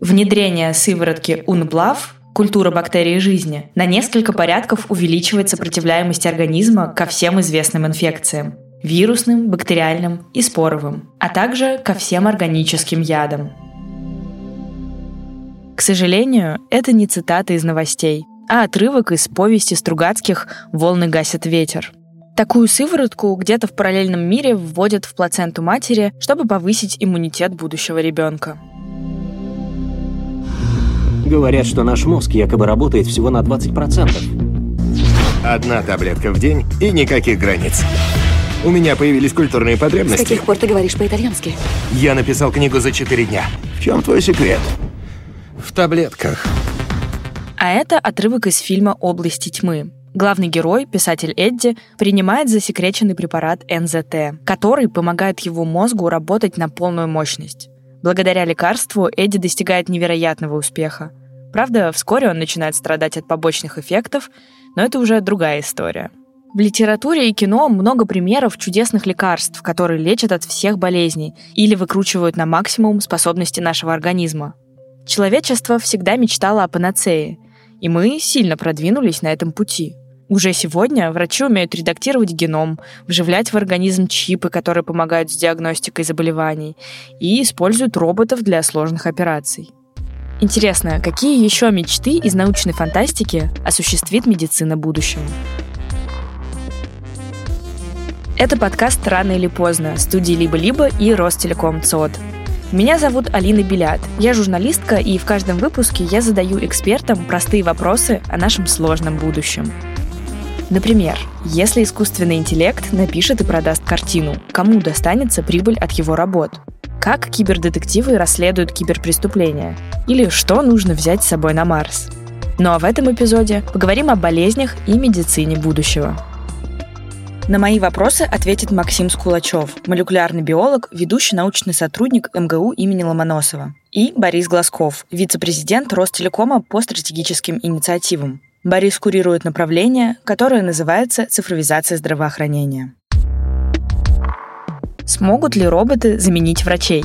Внедрение сыворотки УНБЛАВ культура бактерий жизни, на несколько порядков увеличивает сопротивляемость организма ко всем известным инфекциям – вирусным, бактериальным и споровым, а также ко всем органическим ядам. К сожалению, это не цитата из новостей, а отрывок из повести Стругацких «Волны гасят ветер». Такую сыворотку где-то в параллельном мире вводят в плаценту матери, чтобы повысить иммунитет будущего ребенка. Говорят, что наш мозг якобы работает всего на 20%. Одна таблетка в день и никаких границ. У меня появились культурные потребности. С каких пор ты говоришь по-итальянски? Я написал книгу за 4 дня. В чем твой секрет? В таблетках. А это отрывок из фильма «Области тьмы». Главный герой, писатель Эдди, принимает засекреченный препарат НЗТ, который помогает его мозгу работать на полную мощность. Благодаря лекарству Эдди достигает невероятного успеха. Правда, вскоре он начинает страдать от побочных эффектов, но это уже другая история. В литературе и кино много примеров чудесных лекарств, которые лечат от всех болезней или выкручивают на максимум способности нашего организма. Человечество всегда мечтало о панацее, и мы сильно продвинулись на этом пути. Уже сегодня врачи умеют редактировать геном, вживлять в организм чипы, которые помогают с диагностикой заболеваний, и используют роботов для сложных операций. Интересно, какие еще мечты из научной фантастики осуществит медицина будущего? Это подкаст «Рано или поздно» студии «Либо-либо» и Ростелеком ЦОД. Меня зовут Алина Белят. Я журналистка, и в каждом выпуске я задаю экспертам простые вопросы о нашем сложном будущем. Например, если искусственный интеллект напишет и продаст картину, кому достанется прибыль от его работ? Как кибердетективы расследуют киберпреступления? Или что нужно взять с собой на Марс? Ну а в этом эпизоде поговорим о болезнях и медицине будущего. На мои вопросы ответит Максим Скулачев, молекулярный биолог, ведущий научный сотрудник МГУ имени Ломоносова, и Борис Глазков, вице-президент Ростелекома по стратегическим инициативам. Борис курирует направление, которое называется цифровизация здравоохранения. Смогут ли роботы заменить врачей?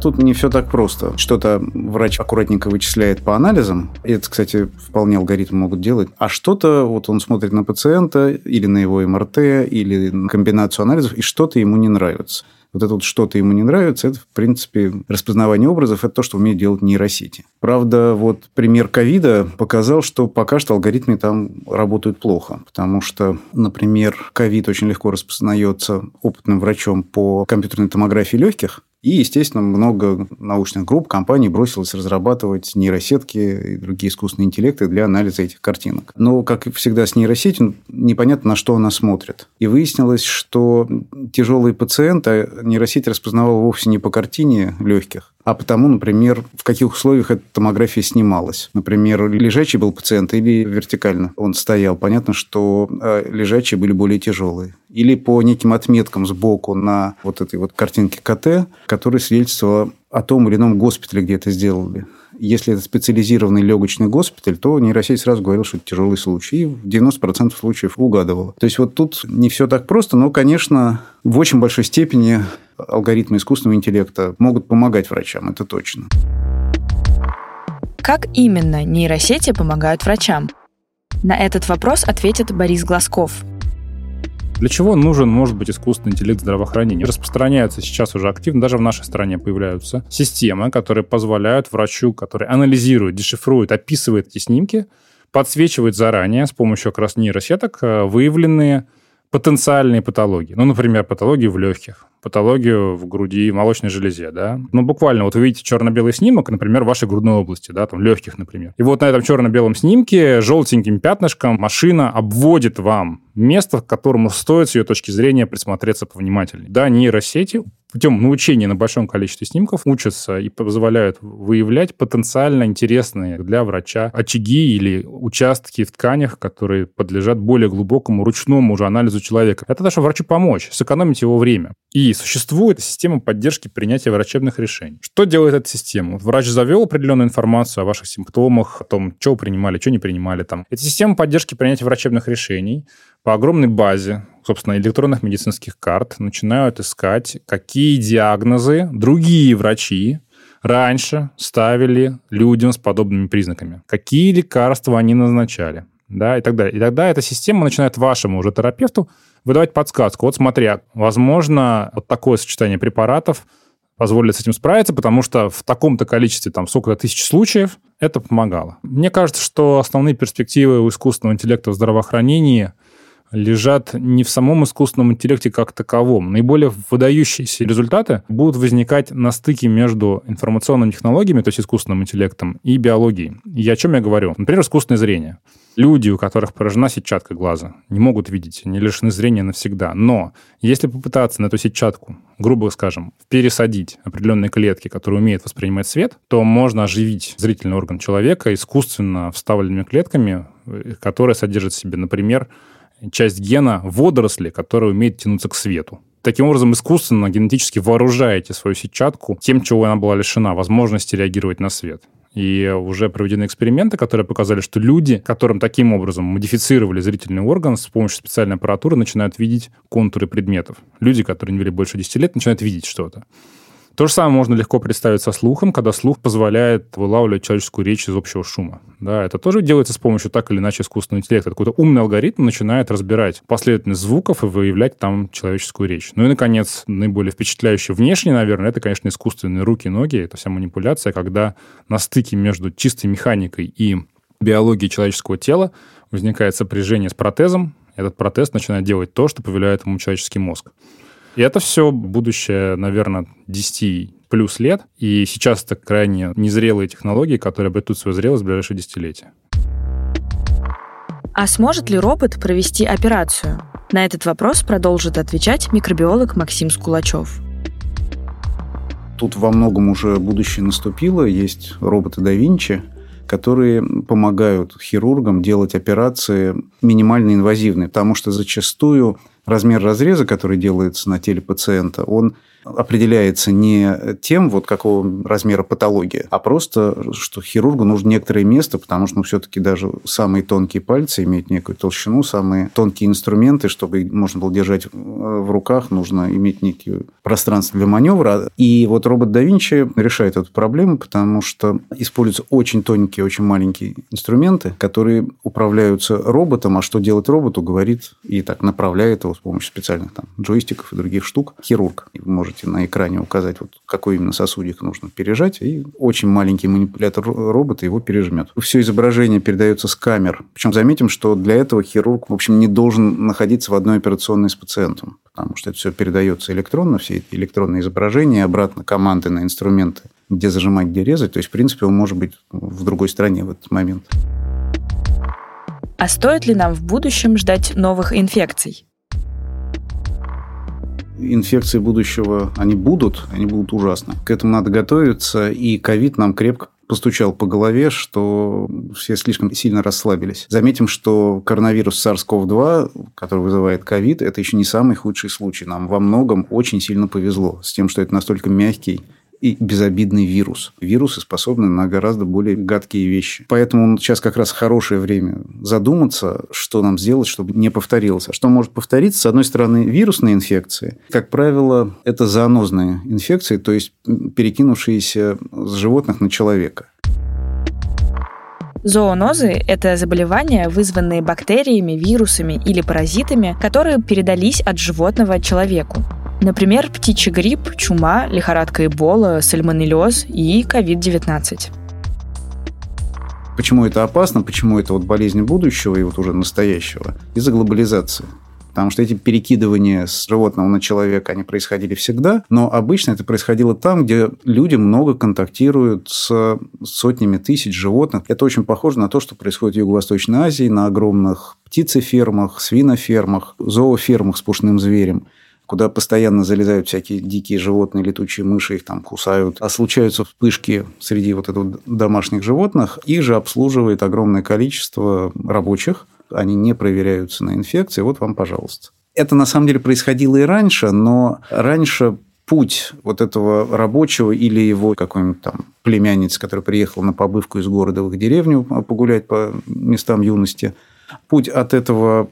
Тут не все так просто. Что-то врач аккуратненько вычисляет по анализам. Это, кстати, вполне алгоритмы могут делать. А что-то вот он смотрит на пациента или на его МРТ, или на комбинацию анализов, и что-то ему не нравится вот это вот что-то ему не нравится, это, в принципе, распознавание образов, это то, что умеет делать нейросети. Правда, вот пример ковида показал, что пока что алгоритмы там работают плохо, потому что, например, ковид очень легко распознается опытным врачом по компьютерной томографии легких, и, естественно, много научных групп, компаний бросилось разрабатывать нейросетки и другие искусственные интеллекты для анализа этих картинок. Но, как всегда с нейросетью, непонятно, на что она смотрит. И выяснилось, что тяжелые пациенты нейросеть распознавала вовсе не по картине легких, а потому, например, в каких условиях эта томография снималась. Например, лежачий был пациент или вертикально он стоял. Понятно, что э, лежачие были более тяжелые. Или по неким отметкам сбоку на вот этой вот картинке КТ, которая свидетельствовала о том или ином госпитале, где это сделали. Если это специализированный легочный госпиталь, то нейросеть сразу говорила, что это тяжелый случай. И в 90% случаев угадывала. То есть, вот тут не все так просто, но, конечно, в очень большой степени алгоритмы искусственного интеллекта могут помогать врачам, это точно. Как именно нейросети помогают врачам? На этот вопрос ответит Борис Глазков, для чего нужен, может быть, искусственный интеллект здравоохранения? Распространяются сейчас уже активно, даже в нашей стране появляются системы, которые позволяют врачу, который анализирует, дешифрует, описывает эти снимки, подсвечивает заранее с помощью как раз нейросеток э, выявленные потенциальные патологии. Ну, например, патологии в легких, патологию в груди, молочной железе, да. Ну, буквально, вот вы видите черно-белый снимок, например, вашей грудной области, да, там, легких, например. И вот на этом черно-белом снимке желтеньким пятнышком машина обводит вам место, к которому стоит с ее точки зрения присмотреться повнимательнее. Да, нейросети путем научения на большом количестве снимков учатся и позволяют выявлять потенциально интересные для врача очаги или участки в тканях, которые подлежат более глубокому ручному уже анализу человека. Это даже врачу помочь, сэкономить его время. И существует система поддержки принятия врачебных решений. Что делает эта система? Врач завел определенную информацию о ваших симптомах, о том, что вы принимали, что не принимали. Там. Это система поддержки принятия врачебных решений по огромной базе, собственно, электронных медицинских карт начинают искать, какие диагнозы другие врачи раньше ставили людям с подобными признаками, какие лекарства они назначали, да, и так далее. И тогда эта система начинает вашему уже терапевту выдавать подсказку. Вот смотри, возможно, вот такое сочетание препаратов позволит с этим справиться, потому что в таком-то количестве, там, сколько тысяч случаев, это помогало. Мне кажется, что основные перспективы у искусственного интеллекта в здравоохранении лежат не в самом искусственном интеллекте как таковом. Наиболее выдающиеся результаты будут возникать на стыке между информационными технологиями, то есть искусственным интеллектом, и биологией. И о чем я говорю? Например, искусственное зрение. Люди, у которых поражена сетчатка глаза, не могут видеть, они лишены зрения навсегда. Но если попытаться на эту сетчатку, грубо скажем, пересадить определенные клетки, которые умеют воспринимать свет, то можно оживить зрительный орган человека искусственно вставленными клетками, э, которые содержат в себе, например, часть гена водоросли, которая умеет тянуться к свету. Таким образом, искусственно, генетически вооружаете свою сетчатку тем, чего она была лишена, возможности реагировать на свет. И уже проведены эксперименты, которые показали, что люди, которым таким образом модифицировали зрительный орган с помощью специальной аппаратуры, начинают видеть контуры предметов. Люди, которые не видели больше 10 лет, начинают видеть что-то. То же самое можно легко представить со слухом, когда слух позволяет вылавливать человеческую речь из общего шума. Да, это тоже делается с помощью так или иначе искусственного интеллекта. Какой-то умный алгоритм начинает разбирать последовательность звуков и выявлять там человеческую речь. Ну и, наконец, наиболее впечатляющее внешне, наверное, это, конечно, искусственные руки, ноги. Это вся манипуляция, когда на стыке между чистой механикой и биологией человеческого тела возникает сопряжение с протезом. Этот протез начинает делать то, что повелевает ему человеческий мозг. И это все будущее, наверное, 10 плюс лет. И сейчас это крайне незрелые технологии, которые обретут свою зрелость в ближайшие десятилетия. А сможет ли робот провести операцию? На этот вопрос продолжит отвечать микробиолог Максим Скулачев. Тут во многом уже будущее наступило. Есть роботы да Винчи, которые помогают хирургам делать операции минимально инвазивные, потому что зачастую размер разреза, который делается на теле пациента, он определяется не тем, вот какого размера патология, а просто, что хирургу нужно некоторое место, потому что ну, все-таки даже самые тонкие пальцы имеют некую толщину, самые тонкие инструменты, чтобы можно было держать в руках, нужно иметь некие пространство для маневра. И вот робот да Винчи решает эту проблему, потому что используются очень тоненькие, очень маленькие инструменты, которые управляются роботом, а что делать роботу, говорит и так направляет его с помощью специальных там, джойстиков и других штук хирург. И вы можете на экране указать, вот какой именно сосудик нужно пережать, и очень маленький манипулятор робота его пережмет. Все изображение передается с камер. Причем заметим, что для этого хирург, в общем, не должен находиться в одной операционной с пациентом, потому что это все передается электронно, все эти электронные изображения, обратно команды на инструменты, где зажимать, где резать. То есть, в принципе, он может быть в другой стране в этот момент. А стоит ли нам в будущем ждать новых инфекций? Инфекции будущего, они будут, они будут ужасно. К этому надо готовиться, и ковид нам крепко постучал по голове, что все слишком сильно расслабились. Заметим, что коронавирус SARS-CoV-2, который вызывает ковид, это еще не самый худший случай. Нам во многом очень сильно повезло с тем, что это настолько мягкий и безобидный вирус. Вирусы способны на гораздо более гадкие вещи. Поэтому сейчас как раз хорошее время задуматься, что нам сделать, чтобы не повторилось. А что может повториться? С одной стороны, вирусные инфекции. Как правило, это зоонозные инфекции, то есть перекинувшиеся с животных на человека. Зоонозы – это заболевания, вызванные бактериями, вирусами или паразитами, которые передались от животного человеку. Например, птичий грипп, чума, лихорадка Эбола, сальмонеллез и COVID-19. Почему это опасно? Почему это вот болезнь будущего и вот уже настоящего? Из-за глобализации. Потому что эти перекидывания с животного на человека, они происходили всегда, но обычно это происходило там, где люди много контактируют с сотнями тысяч животных. Это очень похоже на то, что происходит в Юго-Восточной Азии, на огромных птицефермах, свинофермах, зоофермах с пушным зверем куда постоянно залезают всякие дикие животные, летучие мыши, их там кусают. А случаются вспышки среди вот этого домашних животных. Их же обслуживает огромное количество рабочих. Они не проверяются на инфекции. Вот вам, пожалуйста. Это на самом деле происходило и раньше, но раньше путь вот этого рабочего или его какой-нибудь там племянниц, который приехал на побывку из города в их деревню погулять по местам юности – Путь от этого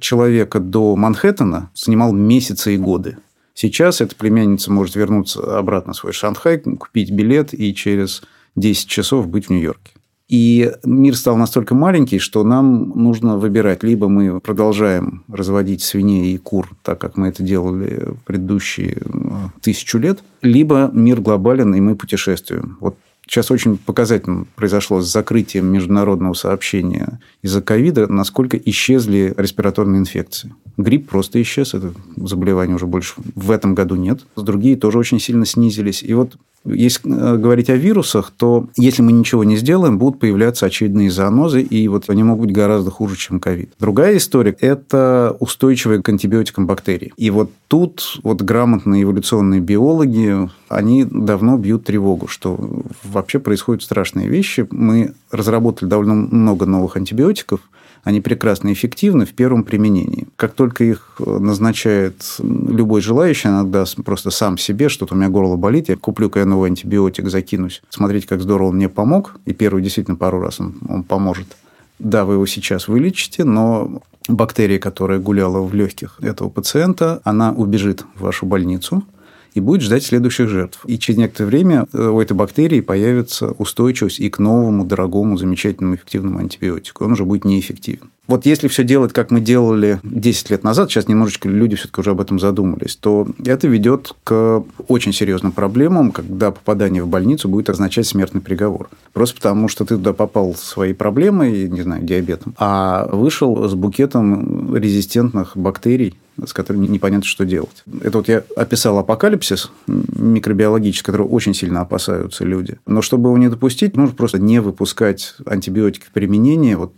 человека до Манхэттена занимал месяцы и годы. Сейчас эта племянница может вернуться обратно в свой Шанхай, купить билет и через 10 часов быть в Нью-Йорке. И мир стал настолько маленький, что нам нужно выбирать. Либо мы продолжаем разводить свиней и кур, так как мы это делали предыдущие э, тысячу лет, либо мир глобален, и мы путешествуем. Вот Сейчас очень показательно произошло с закрытием международного сообщения из-за ковида, насколько исчезли респираторные инфекции. Грипп просто исчез, это заболевание уже больше в этом году нет. Другие тоже очень сильно снизились. И вот если э, говорить о вирусах, то если мы ничего не сделаем, будут появляться очевидные занозы, и вот они могут быть гораздо хуже, чем ковид. Другая история – это устойчивые к антибиотикам бактерии. И вот тут вот грамотные эволюционные биологи, они давно бьют тревогу, что вообще происходят страшные вещи. Мы разработали довольно много новых антибиотиков – они прекрасно эффективны в первом применении. Как только их э, назначает любой желающий, иногда просто сам себе, что-то у меня горло болит, я куплю-ка я новый антибиотик, закинусь. Смотрите, как здорово он мне помог. И первый действительно пару раз он, он поможет. Да, вы его сейчас вылечите, но бактерия, которая гуляла в легких этого пациента, она убежит в вашу больницу – и будет ждать следующих жертв. И через некоторое время э, у этой бактерии появится устойчивость и к новому, дорогому, замечательному, эффективному антибиотику. Он уже будет неэффективен. Вот если все делать, как мы делали 10 лет назад, сейчас немножечко люди все-таки уже об этом задумались, то это ведет к очень серьезным проблемам, когда попадание в больницу будет означать смертный приговор. Просто потому, что ты туда попал своей проблемой, не знаю, диабетом, а вышел с букетом резистентных бактерий, с которыми непонятно, что делать. Это вот я описал апокалипсис микробиологический, которого очень сильно опасаются люди. Но чтобы его не допустить, нужно просто не выпускать антибиотики в применение вот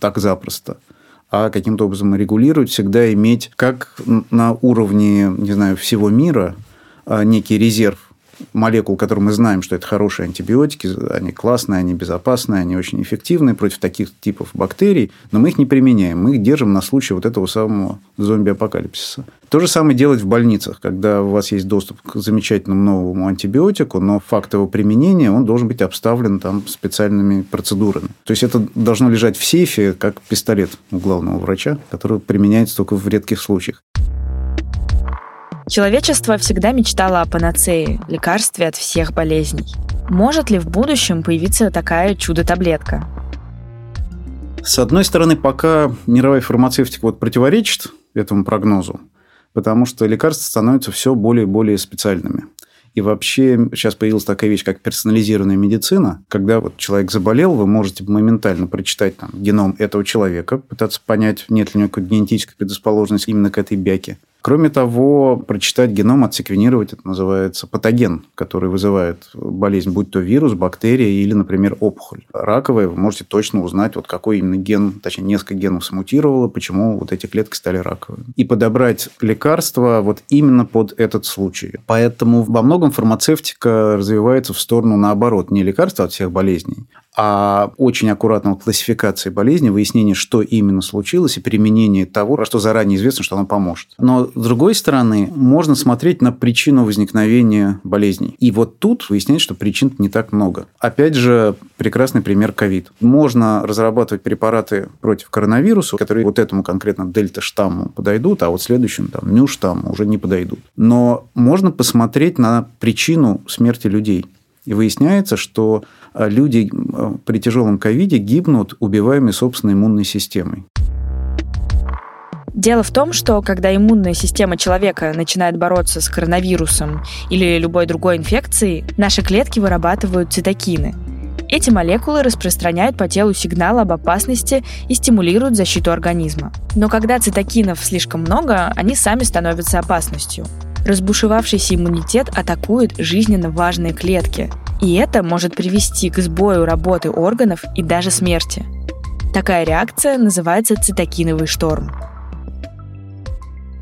так запросто. А каким-то образом регулировать, всегда иметь как на уровне, не знаю, всего мира а, некий резерв молекул, которые мы знаем, что это хорошие антибиотики, они классные, они безопасные, они очень эффективны против таких типов бактерий, но мы их не применяем, мы их держим на случай вот этого самого зомби-апокалипсиса. То же самое делать в больницах, когда у вас есть доступ к замечательному новому антибиотику, но факт его применения, он должен быть обставлен там специальными процедурами. То есть это должно лежать в сейфе, как пистолет у главного врача, который применяется только в редких случаях. Человечество всегда мечтало о панацее, лекарстве от всех болезней. Может ли в будущем появиться такая чудо-таблетка? С одной стороны, пока мировая фармацевтика вот противоречит этому прогнозу, потому что лекарства становятся все более и более специальными. И вообще сейчас появилась такая вещь, как персонализированная медицина. Когда вот человек заболел, вы можете моментально прочитать там, геном этого человека, пытаться понять, нет ли у него какой-то генетической предрасположенности именно к этой бяке. Кроме того, прочитать геном, отсеквенировать, это называется патоген, который вызывает болезнь, будь то вирус, бактерия или, например, опухоль. Раковая, вы можете точно узнать, вот какой именно ген, точнее, несколько генов смутировало, почему вот эти клетки стали раковыми. И подобрать лекарства вот именно под этот случай. Поэтому во многом фармацевтика развивается в сторону наоборот, не лекарства от всех болезней, а очень аккуратного классификации болезни, выяснения, что именно случилось, и применение того, что заранее известно, что оно поможет. Но, с другой стороны, можно смотреть на причину возникновения болезней. И вот тут выясняется, что причин не так много. Опять же, прекрасный пример ковид. Можно разрабатывать препараты против коронавируса, которые вот этому конкретно дельта-штамму подойдут, а вот следующему, там, мю-штамму уже не подойдут. Но можно посмотреть на причину смерти людей. И выясняется, что люди а, при тяжелом ковиде гибнут, убиваемые собственной иммунной системой. Дело в том, что когда иммунная система человека начинает бороться с коронавирусом или любой другой инфекцией, наши клетки вырабатывают цитокины. Эти молекулы распространяют по телу сигналы об опасности и стимулируют защиту организма. Но когда цитокинов слишком много, они сами становятся опасностью. Разбушевавшийся иммунитет атакует жизненно важные клетки – и это может привести к сбою работы органов и даже смерти. Такая реакция называется цитокиновый шторм.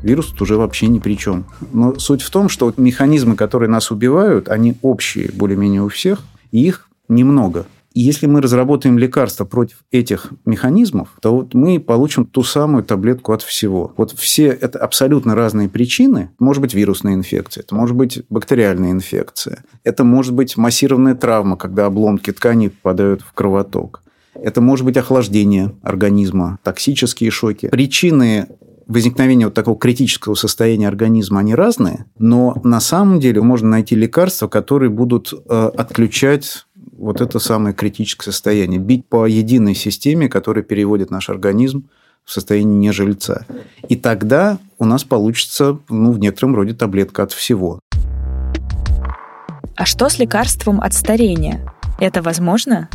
Вирус тут уже вообще ни при чем. Но суть в том, что механизмы, которые нас убивают, они общие более-менее у всех, и их немного. Если мы разработаем лекарства против этих механизмов, то вот мы получим ту самую таблетку от всего. Вот все это абсолютно разные причины. Может быть вирусная инфекция, это может быть бактериальная инфекция, это может быть массированная травма, когда обломки тканей попадают в кровоток. Это может быть охлаждение организма, токсические шоки. Причины возникновения вот такого критического состояния организма, они разные, но на самом деле можно найти лекарства, которые будут э, отключать вот это самое критическое состояние, бить по единой системе, которая переводит наш организм в состояние нежильца. И тогда у нас получится, ну, в некотором роде таблетка от всего. А что с лекарством от старения? Это возможно?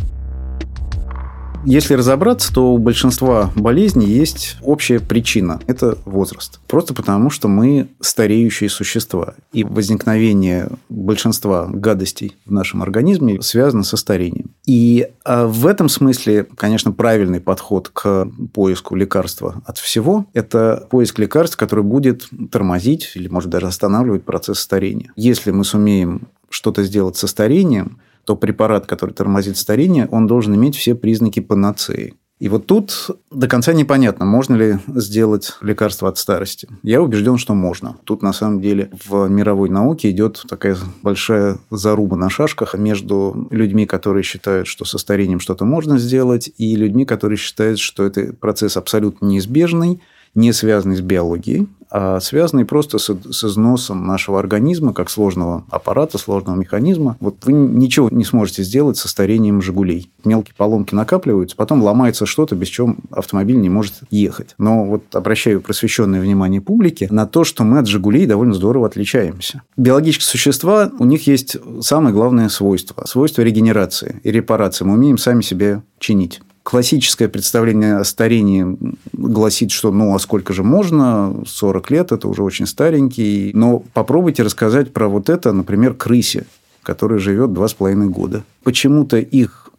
Если разобраться, то у большинства болезней есть общая причина – это возраст. Просто потому, что мы стареющие существа. И возникновение большинства гадостей в нашем организме связано со старением. И а, в этом смысле, конечно, правильный подход к поиску лекарства от всего – это поиск лекарств, который будет тормозить или, может, даже останавливать процесс старения. Если мы сумеем что-то сделать со старением – то препарат, который тормозит старение, он должен иметь все признаки панацеи. И вот тут до конца непонятно, можно ли сделать лекарство от старости. Я убежден, что можно. Тут на самом деле в мировой науке идет такая большая заруба на шашках между людьми, которые считают, что со старением что-то можно сделать, и людьми, которые считают, что это процесс абсолютно неизбежный, не связанный с биологией, а связанный просто с, с износом нашего организма, как сложного аппарата, сложного механизма. Вот вы ничего не сможете сделать со старением «Жигулей». Мелкие поломки накапливаются, потом ломается что-то, без чего автомобиль не может ехать. Но вот обращаю просвещенное внимание публики на то, что мы от «Жигулей» довольно здорово отличаемся. Биологические существа, у них есть самое главное свойство – свойство регенерации и репарации. Мы умеем сами себя чинить классическое представление о старении гласит, что ну а сколько же можно, 40 лет, это уже очень старенький. Но попробуйте рассказать про вот это, например, крысе, которая живет 2,5 года. Почему-то их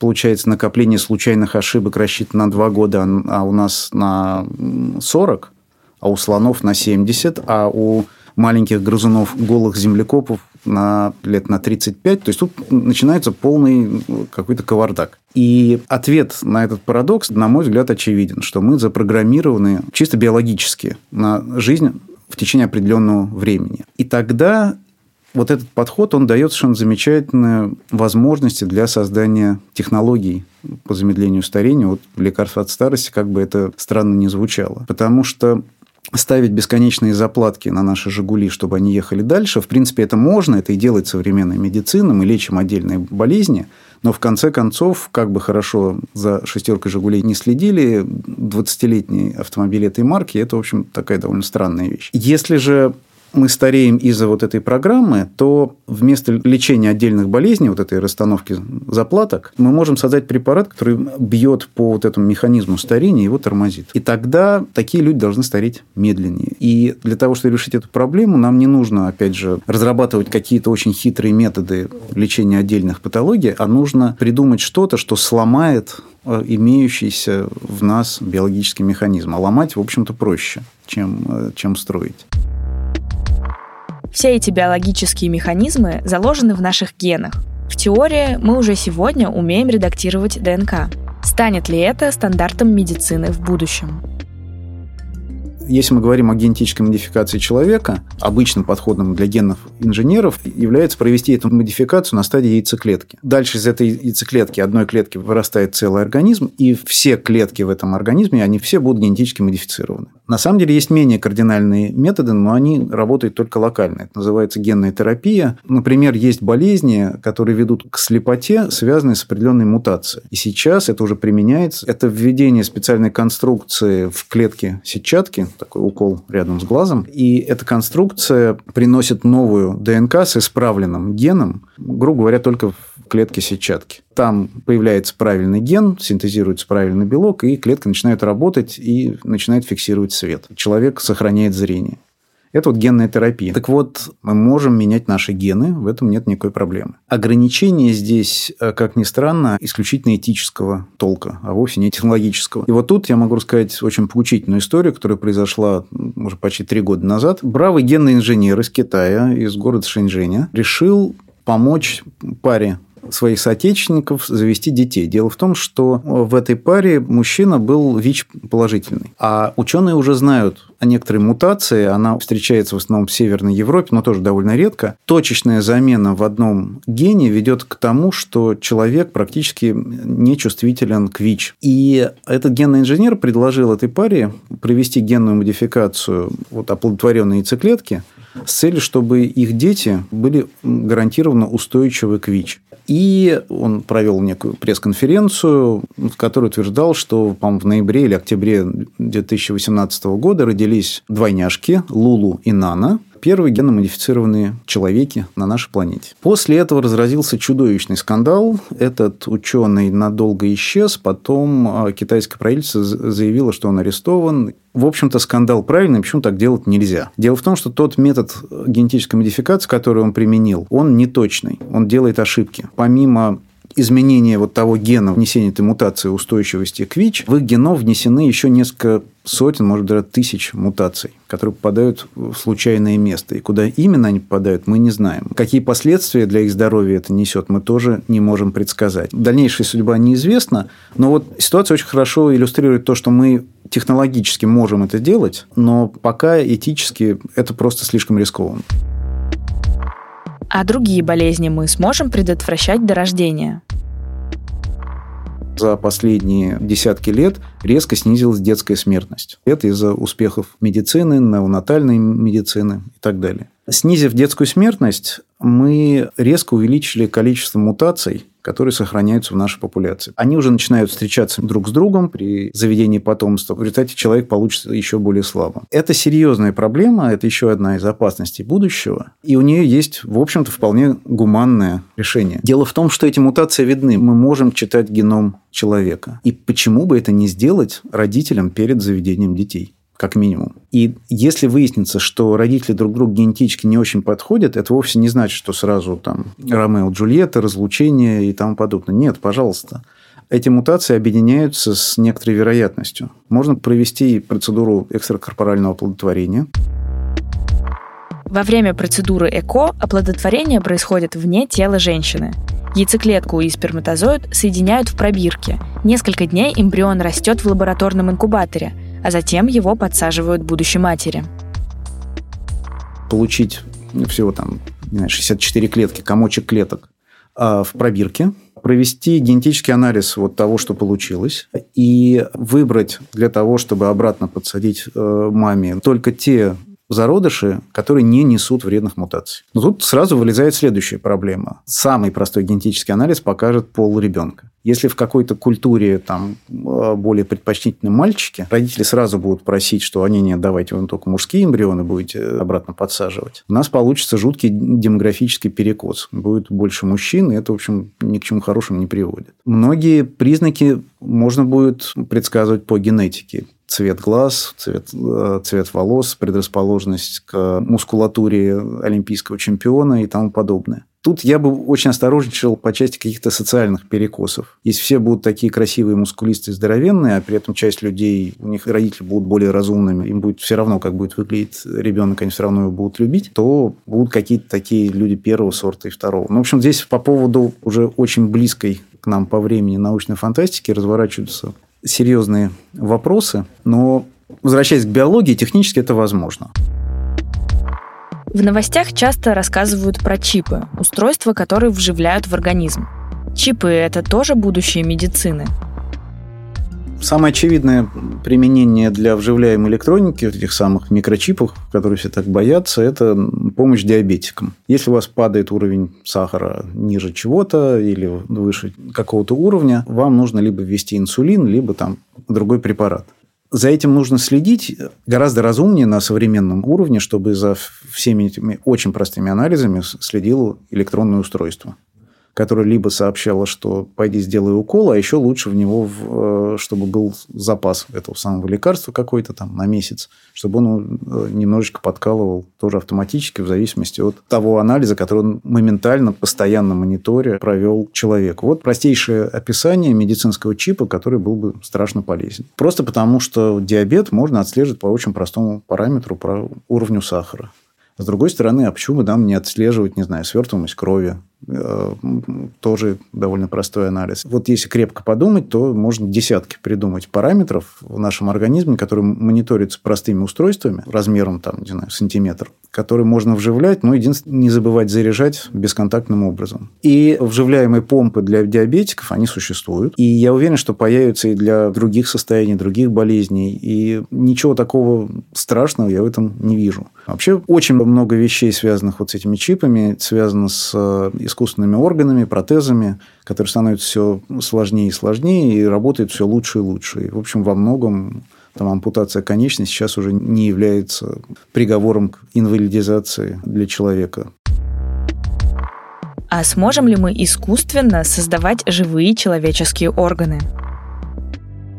получается накопление случайных ошибок рассчитано на 2 года, а у нас на 40, а у слонов на 70, а у маленьких грызунов голых землекопов на лет на 35. То есть тут начинается полный какой-то кавардак. И ответ на этот парадокс, на мой взгляд, очевиден, что мы запрограммированы чисто биологически на жизнь в течение определенного времени. И тогда вот этот подход, он дает совершенно замечательные возможности для создания технологий по замедлению старения, вот лекарств от старости, как бы это странно ни звучало. Потому что ставить бесконечные заплатки на наши «Жигули», чтобы они ехали дальше. В принципе, это можно, это и делает современная медицина, мы лечим отдельные болезни, но в конце концов, как бы хорошо за шестеркой «Жигулей» не следили, 20-летний автомобиль этой марки – это, в общем, такая довольно странная вещь. Если же мы стареем из-за вот этой программы, то вместо лечения отдельных болезней, вот этой расстановки заплаток, мы можем создать препарат, который бьет по вот этому механизму старения и его тормозит. И тогда такие люди должны стареть медленнее. И для того, чтобы решить эту проблему, нам не нужно, опять же, разрабатывать какие-то очень хитрые методы лечения отдельных патологий, а нужно придумать что-то, что сломает э, имеющийся в нас биологический механизм. А ломать, в общем-то, проще, чем, э, чем строить. Все эти биологические механизмы заложены в наших генах. В теории мы уже сегодня умеем редактировать ДНК. Станет ли это стандартом медицины в будущем? Если мы говорим о генетической модификации человека, обычным подходом для генов инженеров является провести эту модификацию на стадии яйцеклетки. Дальше из этой яйцеклетки, одной клетки вырастает целый организм, и все клетки в этом организме, они все будут генетически модифицированы. На самом деле есть менее кардинальные методы, но они работают только локально. Это называется генная терапия. Например, есть болезни, которые ведут к слепоте, связанные с определенной мутацией. И сейчас это уже применяется. Это введение специальной конструкции в клетке сетчатки, такой укол рядом с глазом. И эта конструкция приносит новую ДНК с исправленным геном, грубо говоря, только в клетке сетчатки. Там появляется правильный ген, синтезируется правильный белок, и клетка начинает работать и начинает фиксировать свет. Человек сохраняет зрение. Это вот генная терапия. Так вот, мы можем менять наши гены, в этом нет никакой проблемы. Ограничение здесь, э, как ни странно, исключительно этического толка, а вовсе не технологического. И вот тут я могу рассказать очень поучительную историю, которая произошла уже почти три года назад. Бравый генный инженер из Китая, из города Шэньчжэня, решил помочь паре своих соотечественников завести детей. Дело в том, что в этой паре мужчина был ВИЧ положительный. А ученые уже знают о некоторой мутации. Она встречается в основном в Северной Европе, но тоже довольно редко. Точечная замена в одном гене ведет к тому, что человек практически не чувствителен к ВИЧ. И этот генный инженер предложил этой паре провести генную модификацию вот, оплодотворенной яйцеклетки с целью, чтобы их дети были гарантированно устойчивы к ВИЧ. И он провел некую пресс-конференцию, в которой утверждал, что по в ноябре или октябре 2018 года родились двойняшки Лулу и Нана – первые генно-модифицированные человеки на нашей планете. После этого разразился чудовищный скандал. Этот ученый надолго исчез. Потом а, китайское правительство заявило, что он арестован. В общем-то, скандал правильный, почему так делать нельзя. Дело в том, что тот метод генетической модификации, который он применил, он неточный, он делает ошибки. Помимо изменения вот того гена внесения этой мутации устойчивости к ВИЧ, в их геном внесены еще несколько сотен, может, даже тысяч мутаций, которые попадают в случайное место. И куда именно они попадают, мы не знаем. Какие последствия для их здоровья это несет, мы тоже не можем предсказать. Дальнейшая судьба неизвестна, но вот ситуация очень хорошо иллюстрирует то, что мы технологически можем это делать, но пока этически это просто слишком рискованно. А другие болезни мы сможем предотвращать до рождения? За последние десятки лет резко снизилась детская смертность. Это из-за успехов медицины, неонатальной медицины и так далее. Снизив детскую смертность, мы резко увеличили количество мутаций, которые сохраняются в нашей популяции. Они уже начинают встречаться друг с другом при заведении потомства. В результате человек получится еще более слабым. Это серьезная проблема, это еще одна из опасностей будущего. И у нее есть, в общем-то, вполне гуманное решение. Дело в том, что эти мутации видны. Мы можем читать геном человека. И почему бы это не сделать родителям перед заведением детей? Как минимум. И если выяснится, что родители друг другу генетически не очень подходят, это вовсе не значит, что сразу там Ромео, Джульетта, разлучение и тому подобное. Нет, пожалуйста. Эти мутации объединяются с некоторой вероятностью. Можно провести процедуру экстракорпорального оплодотворения. Во время процедуры ЭКО оплодотворение происходит вне тела женщины. Яйцеклетку и сперматозоид соединяют в пробирке. Несколько дней эмбрион растет в лабораторном инкубаторе – а затем его подсаживают будущей матери. Получить всего там 64 клетки, комочек клеток а, в пробирке, провести генетический анализ вот того, что получилось, и выбрать для того, чтобы обратно подсадить э, маме только те зародыши, которые не несут вредных мутаций. Но тут сразу вылезает следующая проблема. Самый простой генетический анализ покажет пол ребенка. Если в какой-то культуре там э, более предпочтительны мальчики, родители сразу будут просить, что они не давайте вам только мужские эмбрионы будете обратно подсаживать. У нас получится жуткий демографический перекос. Будет больше мужчин, и это, в общем, ни к чему хорошему не приводит. Многие признаки можно будет предсказывать по генетике цвет глаз, цвет, э, цвет волос, предрасположенность к мускулатуре олимпийского чемпиона и тому подобное. Тут я бы очень осторожничал по части каких-то социальных перекосов. Если все будут такие красивые, мускулистые, здоровенные, а при этом часть людей, у них родители будут более разумными, им будет все равно, как будет выглядеть ребенок, они все равно его будут любить, то будут какие-то такие люди первого сорта и второго. Ну, в общем, здесь по поводу уже очень близкой к нам по времени научной фантастики разворачиваются серьезные вопросы, но возвращаясь к биологии, технически это возможно. В новостях часто рассказывают про чипы, устройства, которые вживляют в организм. Чипы – это тоже будущее медицины. Самое очевидное применение для вживляемой электроники, этих самых микрочипов, которые все так боятся, это помощь диабетикам. Если у вас падает уровень сахара ниже чего-то или выше какого-то уровня, вам нужно либо ввести инсулин, либо там другой препарат за этим нужно следить гораздо разумнее на современном уровне, чтобы за всеми этими очень простыми анализами следило электронное устройство которая либо сообщала, что пойди сделай укол, а еще лучше в него, э, чтобы был запас этого самого лекарства какой-то там на месяц, чтобы он э, немножечко подкалывал тоже автоматически в зависимости от того анализа, который он моментально, постоянно мониторе провел человек. Вот простейшее описание медицинского чипа, который был бы страшно полезен. Просто потому, что диабет можно отслеживать по очень простому параметру, по уровню сахара. С другой стороны, а почему бы нам не отслеживать, не знаю, свертываемость крови, тоже довольно простой анализ. Вот если крепко подумать, то можно десятки придумать параметров в нашем организме, которые мониторятся простыми устройствами, размером, там, не знаю, сантиметр, которые можно вживлять, но единственное, не забывать заряжать бесконтактным образом. И вживляемые помпы для диабетиков, они существуют. И я уверен, что появятся и для других состояний, других болезней. И ничего такого страшного я в этом не вижу. Вообще очень много вещей, связанных вот с этими чипами, связано с э, искусственными органами, протезами, которые становятся все сложнее и сложнее и работают все лучше и лучше. И, в общем, во многом там, ампутация конечности сейчас уже не является приговором к инвалидизации для человека. А сможем ли мы искусственно создавать живые человеческие органы?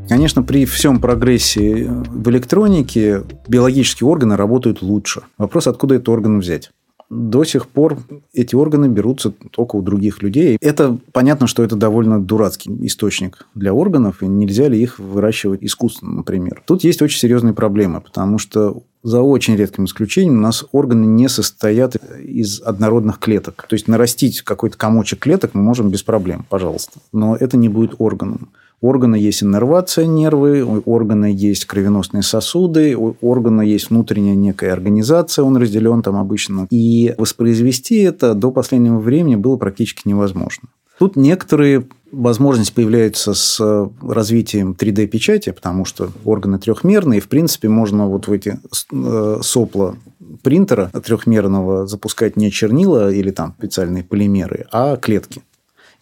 Конечно, при всем прогрессе в электронике биологические органы работают лучше. Вопрос, откуда этот орган взять? До сих пор эти органы берутся только у других людей. Это понятно, что это довольно дурацкий источник для органов, и нельзя ли их выращивать искусственно, например. Тут есть очень серьезные проблемы, потому что за очень редким исключением у нас органы не состоят из однородных клеток. То есть нарастить какой-то комочек клеток мы можем без проблем, пожалуйста. Но это не будет органом органа есть иннервация нервы, у органа есть кровеносные сосуды, у органа есть внутренняя некая организация, он разделен там обычно. И воспроизвести это до последнего времени было практически невозможно. Тут некоторые возможности появляются с развитием 3D-печати, потому что органы трехмерные, и, в принципе, можно вот в эти э, сопла принтера трехмерного запускать не чернила или там специальные полимеры, а клетки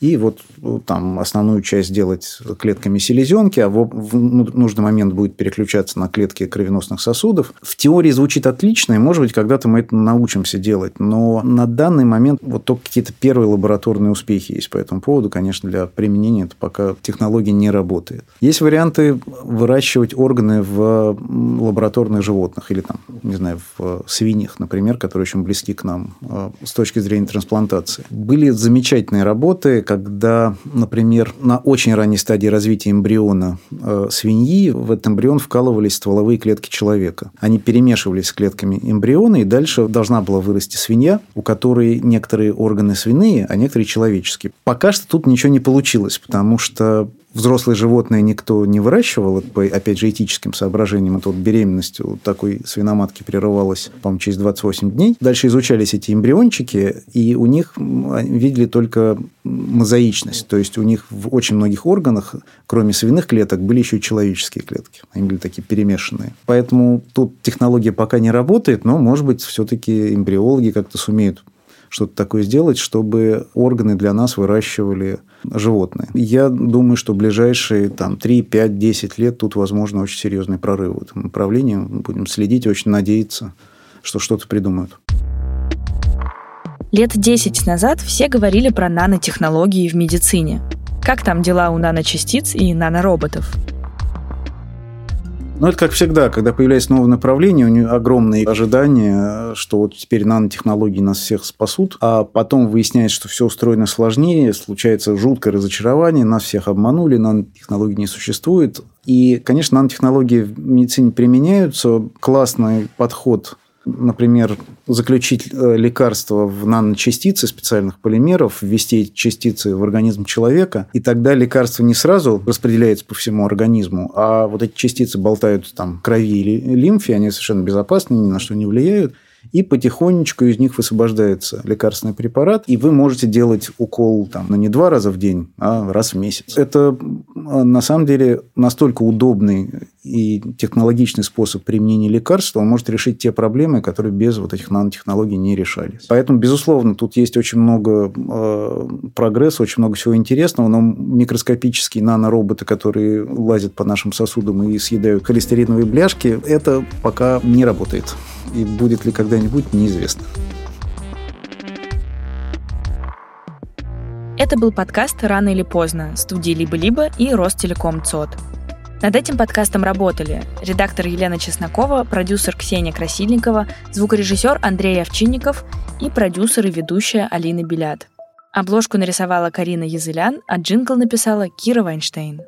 и вот ну, там основную часть делать клетками селезенки, а в нужный момент будет переключаться на клетки кровеносных сосудов. В теории звучит отлично, и, может быть, когда-то мы это научимся делать, но на данный момент вот только какие-то первые лабораторные успехи есть по этому поводу. Конечно, для применения это пока технология не работает. Есть варианты выращивать органы в лабораторных животных или там, не знаю, в свиньях, например, которые очень близки к нам э, с точки зрения трансплантации. Были замечательные работы, когда, например, на очень ранней стадии развития эмбриона э, свиньи в этот эмбрион вкалывались стволовые клетки человека. Они перемешивались с клетками эмбриона, и дальше должна была вырасти свинья, у которой некоторые органы свиные, а некоторые человеческие. Пока что тут ничего не получилось, потому что взрослые животные никто не выращивал, по, опять же, этическим соображениям. Это вот беременность у такой свиноматки прерывалась, по-моему, через 28 дней. Дальше изучались эти эмбриончики, и у них видели только мозаичность. То есть, у них в очень многих органах, кроме свиных клеток, были еще и человеческие клетки. Они были такие перемешанные. Поэтому тут технология пока не работает, но, может быть, все-таки эмбриологи как-то сумеют что-то такое сделать, чтобы органы для нас выращивали животные. Я думаю, что в ближайшие там, 3, 5, 10 лет тут возможно очень серьезный прорыв в этом направлении. Мы будем следить, очень надеяться, что что-то придумают. Лет 10 назад все говорили про нанотехнологии в медицине. Как там дела у наночастиц и нанороботов? Ну, это как всегда, когда появляется новое направление, у него огромные ожидания, что вот теперь нанотехнологии нас всех спасут, а потом выясняется, что все устроено сложнее, случается жуткое разочарование, нас всех обманули, нанотехнологий не существует. И, конечно, нанотехнологии в медицине применяются. Классный подход например, заключить э, лекарство в наночастицы специальных полимеров, ввести эти частицы в организм человека, и тогда лекарство не сразу распределяется по всему организму, а вот эти частицы болтают там в крови или лимфе, они совершенно безопасны, ни на что не влияют, и потихонечку из них высвобождается лекарственный препарат, и вы можете делать укол там, ну, не два раза в день, а раз в месяц. Это на самом деле настолько удобный и технологичный способ применения лекарства, он может решить те проблемы, которые без вот этих нанотехнологий не решались. Поэтому, безусловно, тут есть очень много э, прогресса, очень много всего интересного, но микроскопические нанороботы, которые лазят по нашим сосудам и съедают холестериновые бляшки, это пока не работает и будет ли когда-нибудь, неизвестно. Это был подкаст «Рано или поздно» студии «Либо-либо» и Ростелеком ЦОД. Над этим подкастом работали редактор Елена Чеснокова, продюсер Ксения Красильникова, звукорежиссер Андрей Овчинников и продюсер и ведущая Алина Белят. Обложку нарисовала Карина Язылян, а джингл написала Кира Вайнштейн.